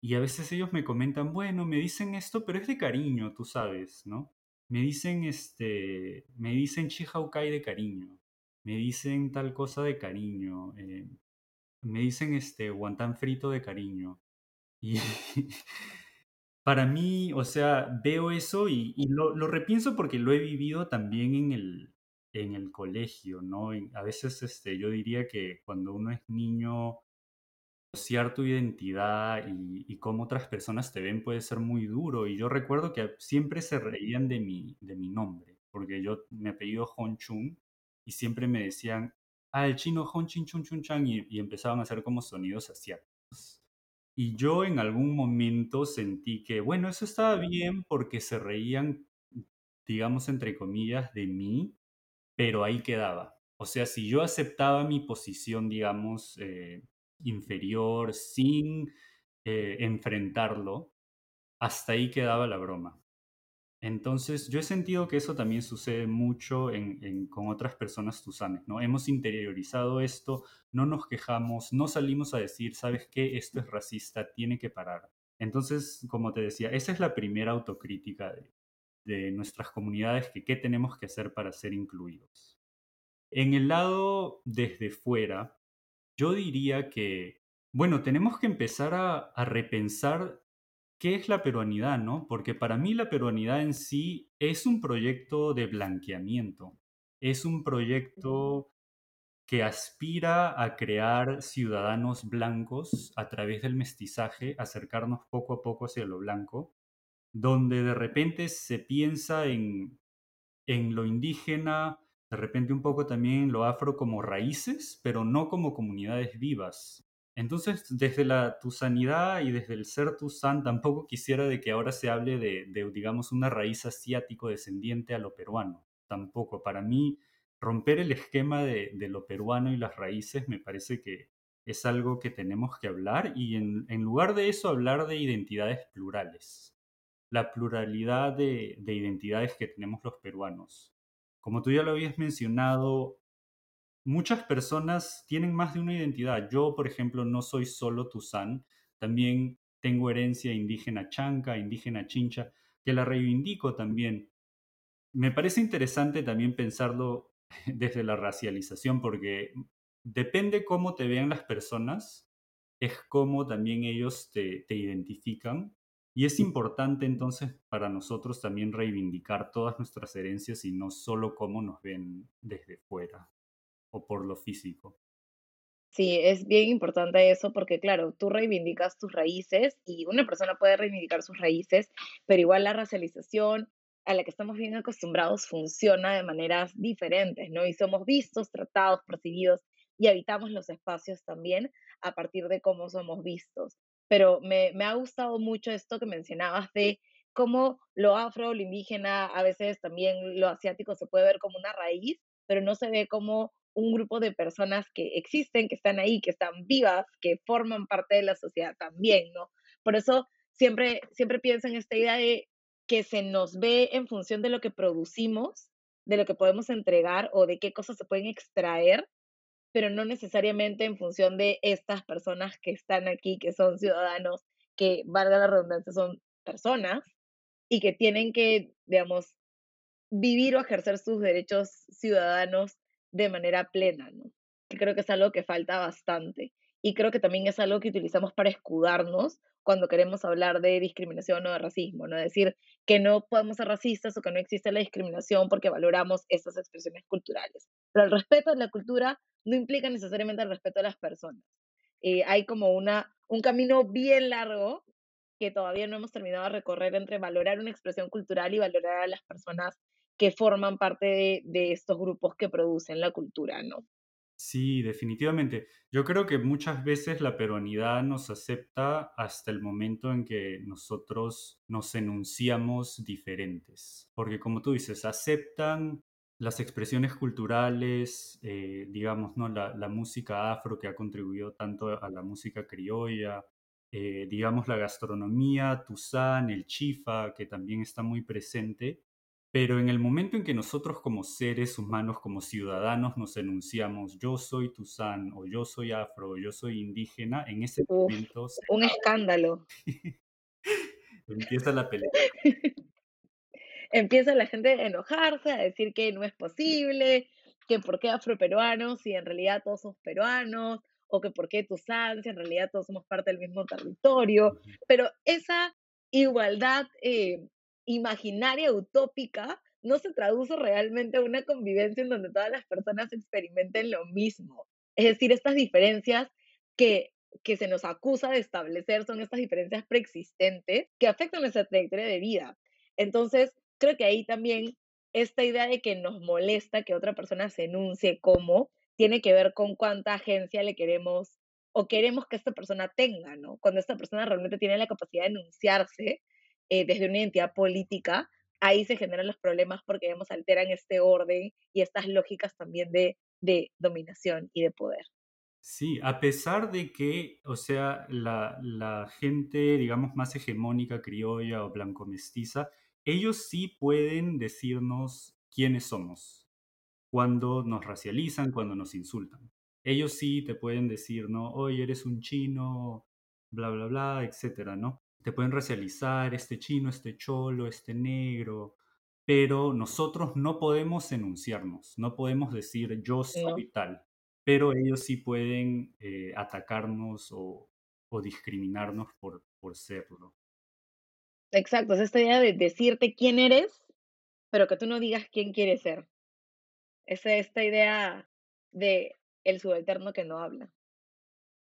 y a veces ellos me comentan, bueno, me dicen esto, pero es de cariño, tú sabes, ¿no? Me dicen, este, me dicen Chihaukai de cariño, me dicen tal cosa de cariño. eh, me dicen este guantán frito de cariño. Y para mí, o sea, veo eso y, y lo, lo repienso porque lo he vivido también en el, en el colegio, ¿no? En- a veces este, yo diría que cuando uno es niño, asociar tu identidad y, y cómo otras personas te ven puede ser muy duro. Y yo recuerdo que siempre se reían de mi, de mi nombre, porque yo me apellido Hon Chun y siempre me decían, ah, el chino Hon Chin Chun Chun Chan, y, y empezaban a hacer como sonidos asiáticos. Y yo en algún momento sentí que, bueno, eso estaba bien porque se reían, digamos, entre comillas, de mí, pero ahí quedaba. O sea, si yo aceptaba mi posición, digamos, eh, inferior sin eh, enfrentarlo, hasta ahí quedaba la broma. Entonces, yo he sentido que eso también sucede mucho con otras personas tusanes, ¿no? Hemos interiorizado esto, no nos quejamos, no salimos a decir, ¿sabes qué? Esto es racista, tiene que parar. Entonces, como te decía, esa es la primera autocrítica de, de nuestras comunidades, que qué tenemos que hacer para ser incluidos. En el lado desde fuera, yo diría que, bueno, tenemos que empezar a, a repensar qué es la peruanidad, ¿no? Porque para mí la peruanidad en sí es un proyecto de blanqueamiento, es un proyecto que aspira a crear ciudadanos blancos a través del mestizaje, acercarnos poco a poco hacia lo blanco, donde de repente se piensa en, en lo indígena, de repente un poco también lo afro como raíces, pero no como comunidades vivas. Entonces, desde la tusanidad y desde el ser tusan, tampoco quisiera de que ahora se hable de, digamos, una raíz asiático descendiente a lo peruano. Tampoco. Para mí, romper el esquema de, lo peruano y las raíces me parece que es algo que tenemos que hablar y en lugar de eso hablar de identidades plurales la pluralidad de, identidades que tenemos los peruanos. Como tú ya lo habías mencionado, muchas personas tienen más de una identidad. Yo, por ejemplo, no soy solo Tuzán, también tengo herencia indígena chanca, indígena chincha, que la reivindico también. Me parece interesante también pensarlo desde la racialización, porque depende cómo te vean las personas, es cómo también ellos te, te identifican y es importante entonces para nosotros también reivindicar todas nuestras herencias y no solo cómo nos ven desde fuera o por lo físico. Sí, es bien importante eso porque, claro, tú reivindicas tus raíces y una persona puede reivindicar sus raíces, pero igual la racialización a la que estamos bien acostumbrados funciona de maneras diferentes, ¿no? Y somos vistos, tratados, percibidos y habitamos los espacios también a partir de cómo somos vistos pero me, me ha gustado mucho esto que mencionabas de cómo lo afro, lo indígena, a veces también lo asiático se puede ver como una raíz, pero no se ve como un grupo de personas que existen, que están ahí, que están vivas, que forman parte de la sociedad también, ¿no? Por eso siempre, siempre pienso en esta idea de que se nos ve en función de lo que producimos, de lo que podemos entregar o de qué cosas se pueden extraer pero no necesariamente en función de estas personas que están aquí, que son ciudadanos, que, valga la redundancia, son personas y que tienen que, digamos, vivir o ejercer sus derechos ciudadanos de manera plena, ¿no? Creo que es algo que falta bastante. Y creo que también es algo que utilizamos para escudarnos cuando queremos hablar de discriminación o de racismo, ¿no? Decir que no podemos ser racistas o que no existe la discriminación porque valoramos estas expresiones culturales. Pero el respeto a la cultura no implica necesariamente el respeto a las personas. Eh, hay como una, un camino bien largo que todavía no hemos terminado de recorrer entre valorar una expresión cultural y valorar a las personas que forman parte de, estos grupos que producen la cultura, ¿no? Sí, definitivamente. Yo creo que muchas veces la peruanidad nos acepta hasta el momento en que nosotros nos enunciamos diferentes. Porque como tú dices, aceptan las expresiones culturales, eh, digamos, ¿no? La, la, música afro que ha contribuido tanto a la música criolla, eh, digamos, la gastronomía, Tuzán, el chifa, que también está muy presente, pero en el momento en que nosotros como seres humanos, como ciudadanos, nos enunciamos yo soy Tuzán o yo soy afro o yo soy indígena, en ese momento... Un escándalo. Empieza la pelea. Empieza la gente a enojarse, a decir que no es posible, que por qué afroperuanos si en realidad todos somos peruanos, o que por qué Tuzán si en realidad todos somos parte del mismo territorio. Pero esa igualdad eh, imaginaria, utópica, no se traduce realmente a una convivencia en donde todas las personas experimenten lo mismo. Es decir, estas diferencias que, que se nos acusa de establecer son estas diferencias preexistentes que afectan nuestra trayectoria de vida. Entonces, creo que ahí también esta idea de que nos molesta que otra persona se enuncie como, tiene que ver con cuánta agencia le queremos o queremos que esta persona tenga, ¿no? Cuando esta persona realmente tiene la capacidad de enunciarse, eh, desde una identidad política, ahí se generan los problemas porque vemos alteran este orden y estas lógicas también de, de dominación y de poder. Sí, a pesar de que, o sea, la, la gente, digamos, más hegemónica, criolla o blanco-mestiza, ellos sí pueden decirnos quiénes somos cuando nos racializan, cuando nos insultan. Ellos sí te pueden decir, ¿no? Oye, eres un chino, bla, bla, bla, etcétera, ¿no? Te pueden racializar, este chino, este cholo, este negro, pero nosotros no podemos enunciarnos, no podemos decir yo soy tal, pero ellos sí pueden eh, atacarnos o, o discriminarnos por, por serlo. exacto, es esta idea de decirte quién eres, pero que tú no digas quién quieres ser. Es esta idea de el subalterno que no habla,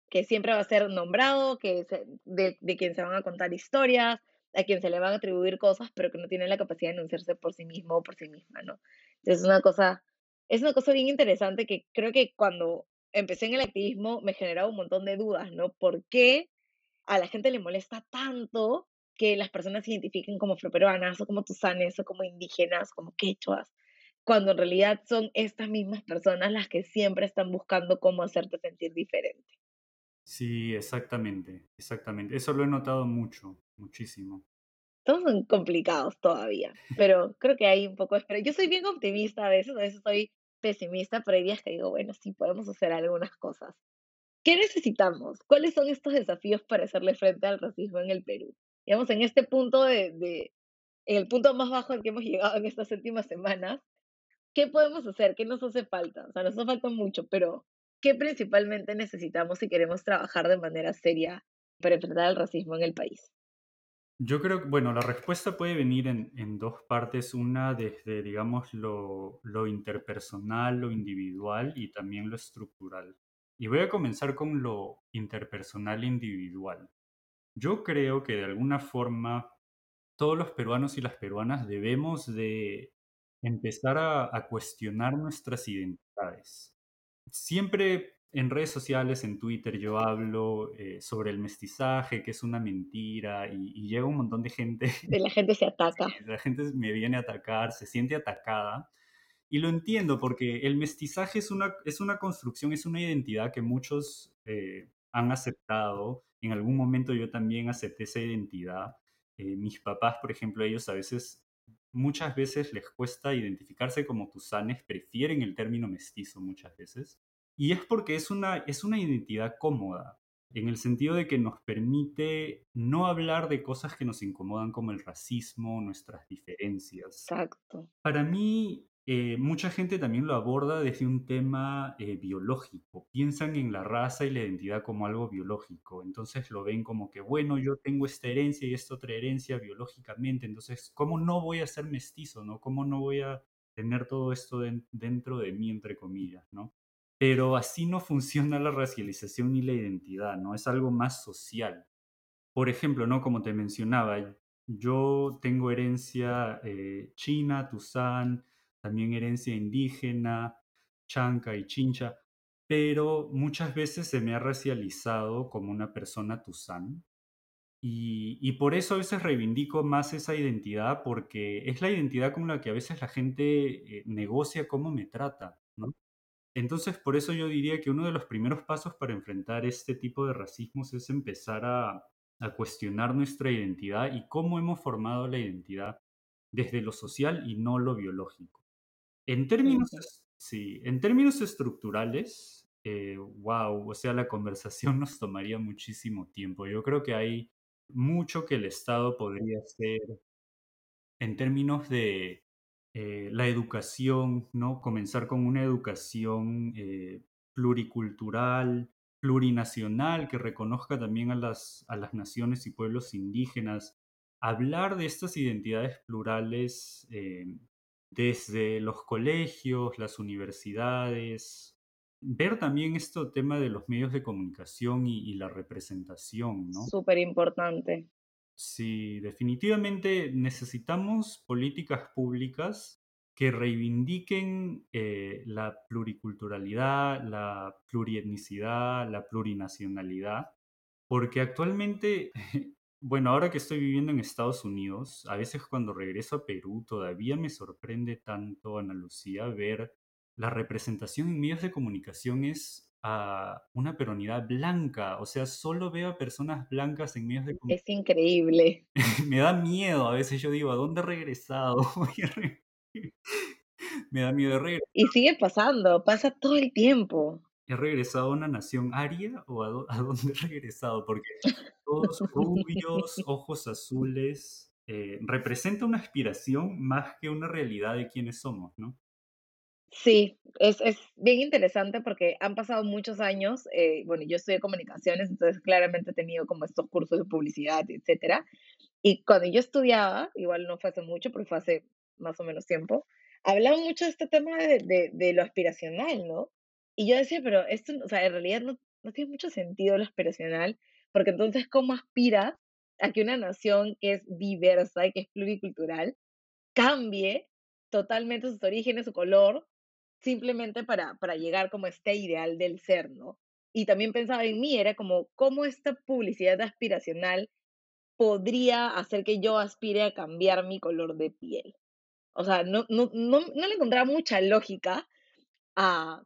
que siempre va a ser nombrado, que se- de, de quien se van a contar historias, a quien se le van a atribuir cosas, pero que no tiene la capacidad de enunciarse por sí mismo o por sí misma, ¿no? Entonces, es una cosa, es una cosa bien interesante que creo que cuando empecé en el activismo me generaba un montón de dudas, ¿no? ¿Por qué a la gente le molesta tanto que las personas se identifiquen como afroperuanas o como tusanes o como indígenas, como quechuas, cuando en realidad son estas mismas personas las que siempre están buscando cómo hacerte sentir diferente. Sí, exactamente, exactamente. Eso lo he notado mucho, muchísimo. Todos son complicados todavía, pero creo que hay un poco de esperanza. Yo soy bien optimista a veces, a veces soy pesimista, pero hay días que digo, bueno, sí podemos hacer algunas cosas. ¿Qué necesitamos? ¿Cuáles son estos desafíos para hacerle frente al racismo en el Perú? Digamos, en este punto de, de en el punto más bajo al que hemos llegado en estas últimas semanas, ¿qué podemos hacer? ¿Qué nos hace falta? O sea, nos hace falta mucho, pero ¿qué principalmente necesitamos si queremos trabajar de manera seria para enfrentar el racismo en el país? Yo creo que, bueno, la respuesta puede venir en, en dos partes, una desde, digamos, lo, lo interpersonal, lo individual y también lo estructural. Y voy a comenzar con lo interpersonal e individual. Yo creo que de alguna forma todos los peruanos y las peruanas debemos de empezar a, a cuestionar nuestras identidades. Siempre en redes sociales, en Twitter, yo hablo eh, sobre el mestizaje, que es una mentira, y, y llega un montón de gente, De la gente se ataca. la gente me viene a atacar, se siente atacada, y lo entiendo porque el mestizaje es una, es una construcción, es una identidad que muchos eh, han aceptado. En algún momento yo también acepté esa identidad. Eh, mis papás, por ejemplo, ellos a veces, muchas veces les cuesta identificarse como tusanes, prefieren el término mestizo muchas veces. Y es porque es una, es una identidad cómoda, en el sentido de que nos permite no hablar de cosas que nos incomodan como el racismo, nuestras diferencias. Exacto. Para mí, eh, mucha gente también lo aborda desde un tema eh, biológico. Piensan en la raza y la identidad como algo biológico. Entonces lo ven como que, bueno, yo tengo esta herencia y esta otra herencia biológicamente. Entonces, ¿cómo no voy a ser mestizo, no? ¿Cómo no voy a tener todo esto den- dentro de mí, entre comillas, ¿no? Pero así no funciona la racialización ni la identidad, ¿no? Es algo más social. Por ejemplo, ¿no? Como te mencionaba, yo tengo herencia eh, china, Tuzán, también herencia indígena, chanca y chincha, pero muchas veces se me ha racializado como una persona Tuzán. Y, por eso a veces reivindico más esa identidad, porque es la identidad con la que a veces la gente eh, negocia cómo me trata. Entonces, por eso yo diría que uno de los primeros pasos para enfrentar este tipo de racismos es empezar a cuestionar nuestra identidad y cómo hemos formado la identidad desde lo social y no lo biológico. En términos, sí, en términos estructurales, wow, o sea, la conversación nos tomaría muchísimo tiempo. Yo creo que hay mucho que el Estado podría hacer en términos de eh, la educación, ¿no? Comenzar con una educación eh, pluricultural, plurinacional, que reconozca también a las, a las naciones y pueblos indígenas. Hablar de estas identidades plurales eh, desde los colegios, las universidades, ver también este tema de los medios de comunicación y, y la representación, ¿no? Súper importante. Sí, definitivamente necesitamos políticas públicas que reivindiquen eh, la pluriculturalidad, la plurietnicidad, la plurinacionalidad, porque actualmente, bueno, ahora que estoy viviendo en Estados Unidos, a veces cuando regreso a Perú todavía me sorprende tanto, Ana Lucía, ver la representación en medios de comunicación es a una peronidad blanca, o sea, solo veo a personas blancas en medios de Es increíble. me da miedo, a veces yo digo, ¿a dónde he regresado? me da miedo, ¿he Y sigue pasando, pasa todo el tiempo. ¿He regresado a una nación aria o a, a dónde he regresado? Porque todos rubios, ojos azules, eh, representa una aspiración más que una realidad de quiénes somos, ¿no? Sí, es, es bien interesante porque han pasado muchos años. eh, bueno, yo estudié comunicaciones, entonces claramente he tenido como estos cursos de publicidad, etcétera. Y cuando yo estudiaba, igual no fue hace mucho, pero fue hace más o menos tiempo, hablaban mucho de este tema de, de, de lo aspiracional, ¿no? Y yo decía, pero esto, o sea, en realidad no, no tiene mucho sentido lo aspiracional, porque entonces, ¿cómo aspira a que una nación que es diversa y que es pluricultural cambie totalmente sus orígenes, su color, simplemente para, para llegar como a este ideal del ser, ¿no? Y también pensaba en mí, era como, ¿cómo esta publicidad aspiracional podría hacer que yo aspire a cambiar mi color de piel? O sea, no, no, no, no le encontraba mucha lógica a,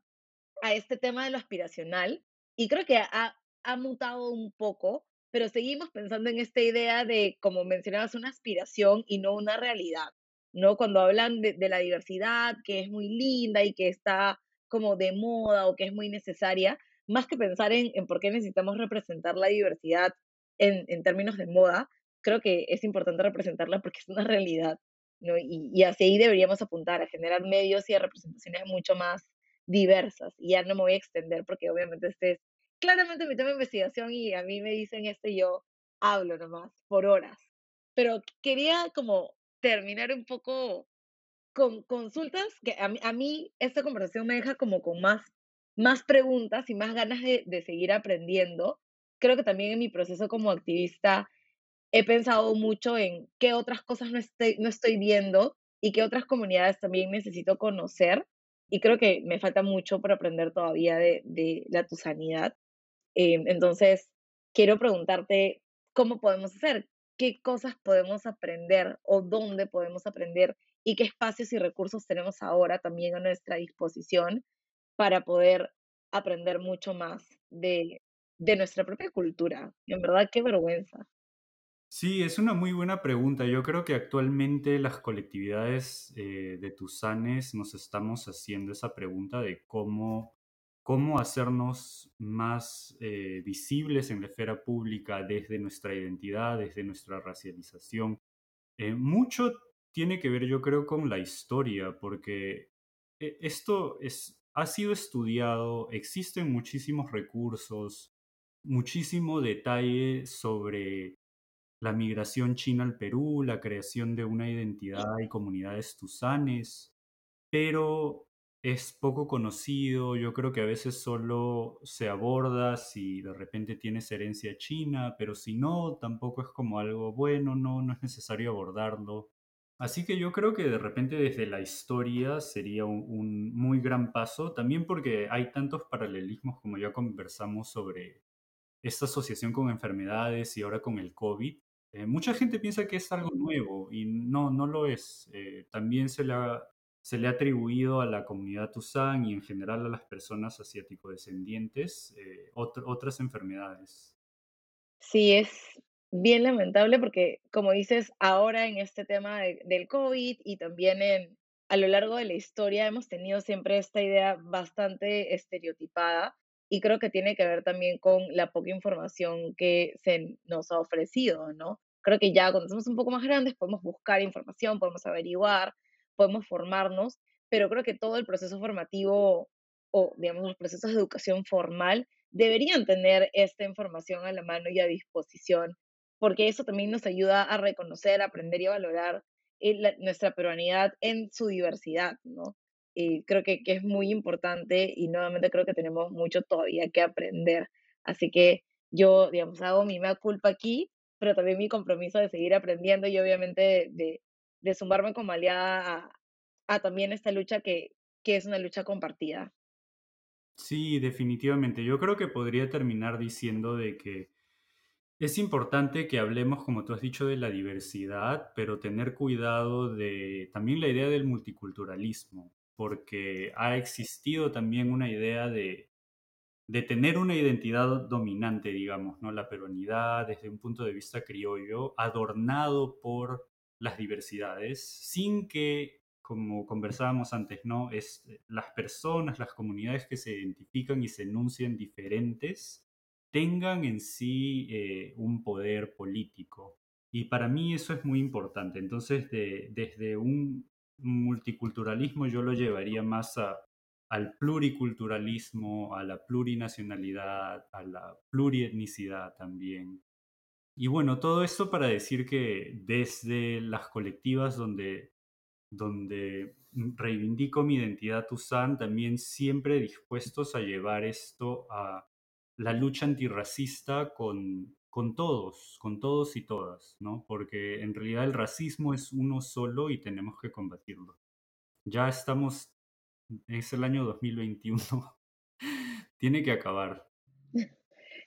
a este tema de lo aspiracional y creo que ha, ha mutado un poco, pero seguimos pensando en esta idea de, como mencionabas, una aspiración y no una realidad, ¿no? Cuando hablan de, de la diversidad, que es muy linda y que está como de moda o que es muy necesaria, más que pensar en, en por qué necesitamos representar la diversidad en, en términos de moda, creo que es importante representarla porque es una realidad, ¿no? Y, y hacia ahí deberíamos apuntar, a generar medios y a representaciones mucho más diversas. Y ya no me voy a extender porque obviamente este es claramente mi tema de investigación y a mí me dicen esto y yo hablo nomás por horas. Pero quería como terminar un poco con consultas que a mí, a mí esta conversación me deja como con más, más preguntas y más ganas de, de seguir aprendiendo. Creo que también en mi proceso como activista he pensado mucho en qué otras cosas no estoy, no estoy viendo y qué otras comunidades también necesito conocer. Y creo que me falta mucho por aprender todavía de, de la tusanidad. Eh, entonces, quiero preguntarte cómo podemos hacer, qué cosas podemos aprender o dónde podemos aprender y qué espacios y recursos tenemos ahora también a nuestra disposición para poder aprender mucho más de, de nuestra propia cultura. En verdad, qué vergüenza. Sí, es una muy buena pregunta. Yo creo que actualmente las colectividades eh, de Tusanes nos estamos haciendo esa pregunta de cómo, cómo hacernos más eh, visibles en la esfera pública desde nuestra identidad, desde nuestra racialización. Eh, mucho tiene que ver, yo creo, con la historia, porque esto es, ha sido estudiado, existen muchísimos recursos, muchísimo detalle sobre la migración china al Perú, la creación de una identidad y comunidades tusanes, pero es poco conocido. Yo creo que a veces solo se aborda si de repente tienes herencia china, pero si no, tampoco es como algo bueno, no, no es necesario abordarlo. Así que yo creo que de repente desde la historia sería un, un muy gran paso, también porque hay tantos paralelismos como ya conversamos sobre esta asociación con enfermedades y ahora con el COVID, eh, mucha gente piensa que es algo nuevo y no, no lo es. Eh, también se le ha, se le ha atribuido a la comunidad Tuzán y en general a las personas asiático-descendientes eh, otr- otras enfermedades. Sí, es bien lamentable porque, como dices, ahora en este tema de- del COVID y también en, a lo largo de la historia hemos tenido siempre esta idea bastante estereotipada y creo que tiene que ver también con la poca información que se nos ha ofrecido, ¿no? Creo que ya cuando somos un poco más grandes podemos buscar información, podemos averiguar, podemos formarnos, pero creo que todo el proceso formativo o, digamos, los procesos de educación formal deberían tener esta información a la mano y a disposición, porque eso también nos ayuda a reconocer, aprender y valorar eh, la- nuestra peruanidad en su diversidad, ¿no? Y creo que, que es muy importante y nuevamente creo que tenemos mucho todavía que aprender. Así que yo, digamos, hago mi mea culpa aquí, pero también mi compromiso de seguir aprendiendo y obviamente de, de, sumarme como aliada a, a también esta lucha que, que es una lucha compartida. Sí, definitivamente. Yo creo que podría terminar diciendo de que es importante que hablemos, como tú has dicho, de la diversidad, pero tener cuidado de también la idea del multiculturalismo, porque ha existido también una idea de de tener una identidad dominante, digamos, ¿no? La peruanidad desde un punto de vista criollo, adornado por las diversidades, sin que, como conversábamos antes, ¿no? Es, las personas, las comunidades que se identifican y se enuncian diferentes, tengan en sí eh, un poder político. Y para mí eso es muy importante. Entonces, desde un multiculturalismo yo lo llevaría más al pluriculturalismo, a la plurinacionalidad, a la plurietnicidad también. Y bueno, todo esto para decir que desde las colectivas donde, donde reivindico mi identidad Tuzán, también siempre dispuestos a llevar esto a la lucha antirracista con, con todos, con todos y todas, ¿no? Porque en realidad el racismo es uno solo y tenemos que combatirlo. Ya estamos es el año 2021. Tiene que acabar.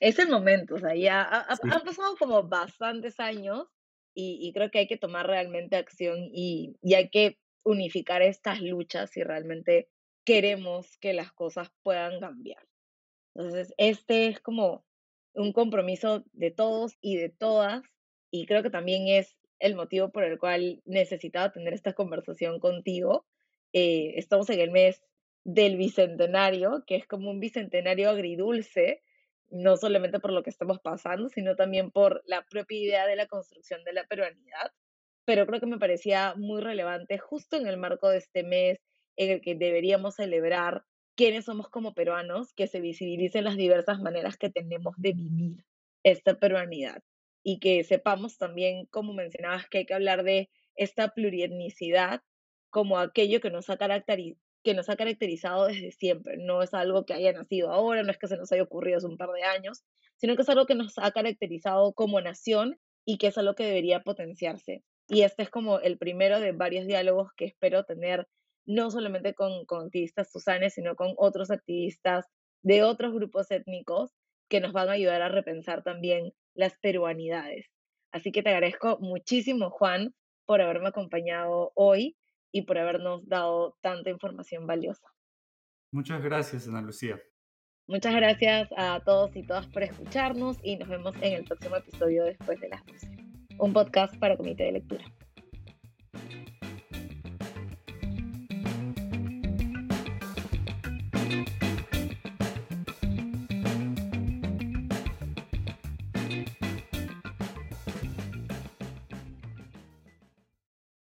Es el momento, o sea, ya han pasado como bastantes años y, creo que hay que tomar realmente acción y, y hay que unificar estas luchas si realmente queremos que las cosas puedan cambiar. Entonces, este es como un compromiso de todos y de todas y creo que también es el motivo por el cual necesitaba tener esta conversación contigo, eh, estamos en el mes del bicentenario, que es como un bicentenario agridulce, no solamente por lo que estamos pasando, sino también por la propia idea de la construcción de la peruanidad. Pero creo que me parecía muy relevante justo en el marco de este mes en el que deberíamos celebrar quiénes somos como peruanos, que se visibilicen las diversas maneras que tenemos de vivir esta peruanidad y que sepamos también, como mencionabas, que hay que hablar de esta plurietnicidad como aquello que nos ha que nos ha caracterizado desde siempre. No es algo que haya nacido ahora, no es que se nos haya ocurrido hace un par de años, sino que es algo que nos ha caracterizado como nación y que es algo que debería potenciarse. Y este es como el primero de varios diálogos que espero tener, no solamente con, con activistas susanes, sino con otros activistas de otros grupos étnicos que nos van a ayudar a repensar también las peruanidades. Así que te agradezco muchísimo, Juan, por haberme acompañado hoy y por habernos dado tanta información valiosa. Muchas gracias, Ana Lucía. Muchas gracias a todos y todas por escucharnos y nos vemos en el próximo episodio después de las 12. Un podcast para Comité de Lectura.